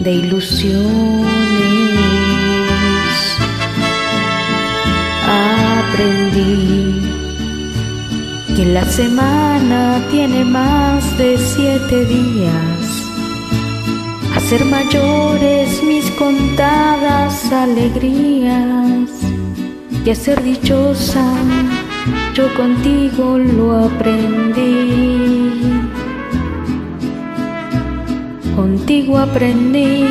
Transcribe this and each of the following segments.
de ilusiones. Aprendí que la semana tiene más de siete días. Hacer mayores mis contadas alegrías y a ser dichosa, yo contigo lo aprendí. Contigo aprendí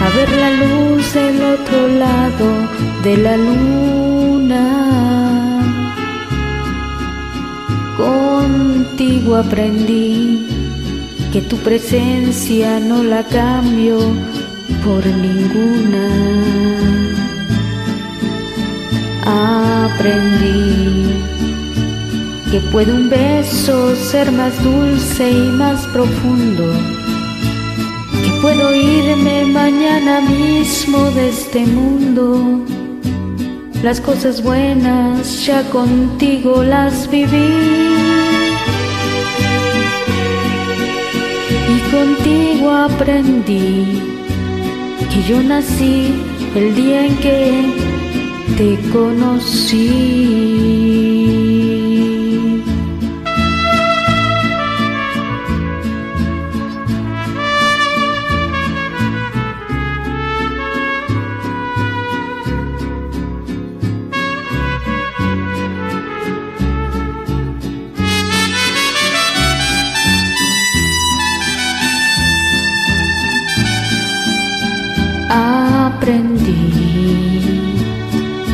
a ver la luz del otro lado de la luna Contigo aprendí que tu presencia no la cambio por ninguna. Aprendí que puede un beso ser más dulce y más profundo, puedo irme mañana mismo de este mundo las cosas buenas ya contigo las viví. Y contigo aprendí que yo nací el día en que te conocí.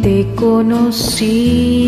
te conocí.